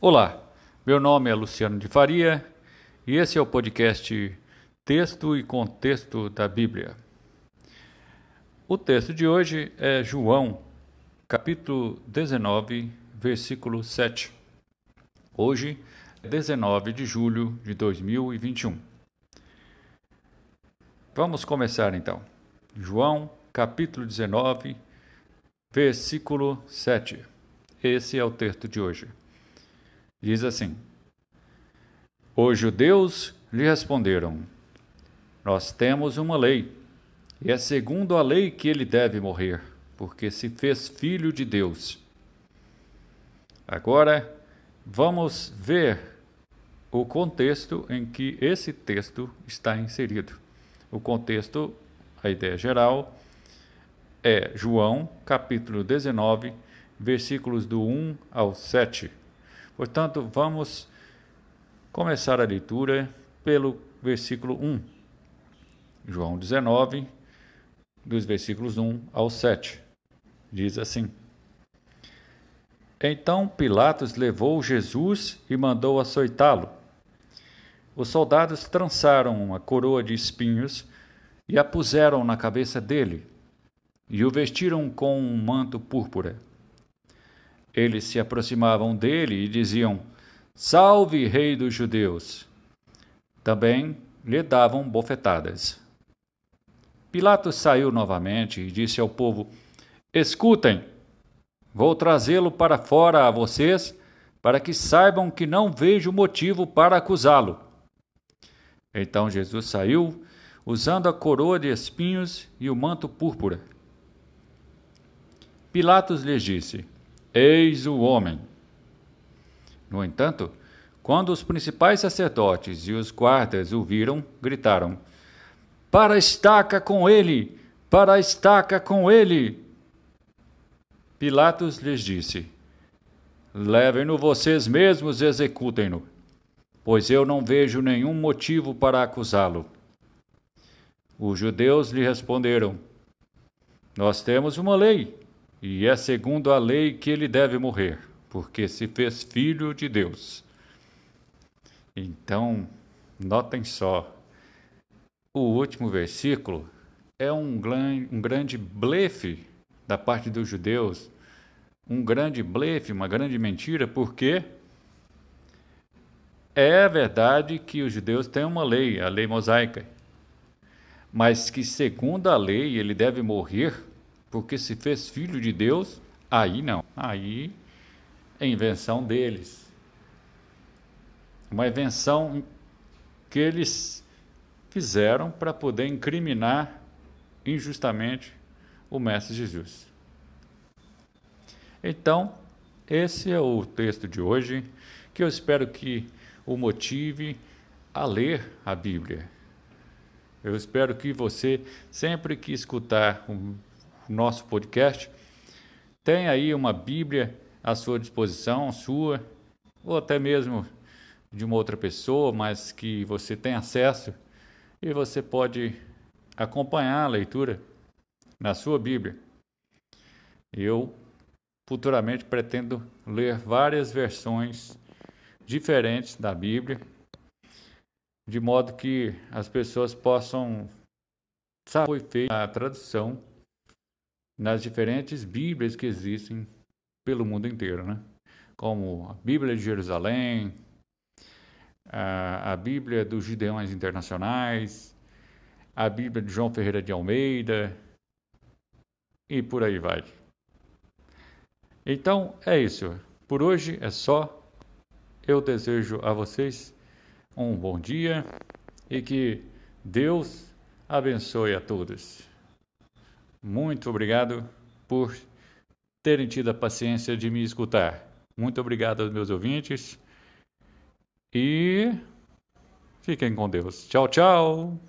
Olá, meu nome é Luciano de Faria e esse é o podcast Texto e Contexto da Bíblia. O texto de hoje é João, capítulo 19, versículo 7. Hoje, 19 de julho de 2021. Vamos começar então. João, capítulo 19, versículo 7. Esse é o texto de hoje. Diz assim: Os judeus lhe responderam: Nós temos uma lei, e é segundo a lei que ele deve morrer, porque se fez filho de Deus. Agora, vamos ver o contexto em que esse texto está inserido. O contexto, a ideia geral, é João, capítulo 19, versículos do 1 ao 7 Portanto, vamos começar a leitura pelo versículo 1. João 19, dos versículos 1 ao 7. Diz assim: Então Pilatos levou Jesus e mandou açoitá-lo. Os soldados trançaram uma coroa de espinhos e a puseram na cabeça dele, e o vestiram com um manto púrpura. Eles se aproximavam dele e diziam: Salve, Rei dos Judeus! Também lhe davam bofetadas. Pilatos saiu novamente e disse ao povo: Escutem, vou trazê-lo para fora a vocês, para que saibam que não vejo motivo para acusá-lo. Então Jesus saiu, usando a coroa de espinhos e o manto púrpura. Pilatos lhes disse: Eis o homem. No entanto, quando os principais sacerdotes e os guardas o viram, gritaram: Para a estaca com ele! Para a estaca com ele! Pilatos lhes disse: Levem-no vocês mesmos e executem-no, pois eu não vejo nenhum motivo para acusá-lo. Os judeus lhe responderam: Nós temos uma lei e é segundo a lei que ele deve morrer, porque se fez filho de Deus. Então, notem só, o último versículo é um, um grande blefe da parte dos judeus, um grande blefe, uma grande mentira, porque é verdade que os judeus têm uma lei, a lei mosaica, mas que segundo a lei ele deve morrer porque se fez filho de Deus, aí não. Aí é invenção deles. Uma invenção que eles fizeram para poder incriminar injustamente o Mestre Jesus. Então, esse é o texto de hoje, que eu espero que o motive a ler a Bíblia. Eu espero que você, sempre que escutar um nosso podcast, tem aí uma Bíblia à sua disposição, sua, ou até mesmo de uma outra pessoa, mas que você tem acesso e você pode acompanhar a leitura na sua Bíblia. Eu futuramente pretendo ler várias versões diferentes da Bíblia, de modo que as pessoas possam saber foi feita a tradução nas diferentes Bíblias que existem pelo mundo inteiro, né? Como a Bíblia de Jerusalém, a, a Bíblia dos Gideões Internacionais, a Bíblia de João Ferreira de Almeida e por aí vai. Então é isso. Por hoje é só. Eu desejo a vocês um bom dia e que Deus abençoe a todos. Muito obrigado por terem tido a paciência de me escutar. Muito obrigado aos meus ouvintes e fiquem com Deus. Tchau, tchau.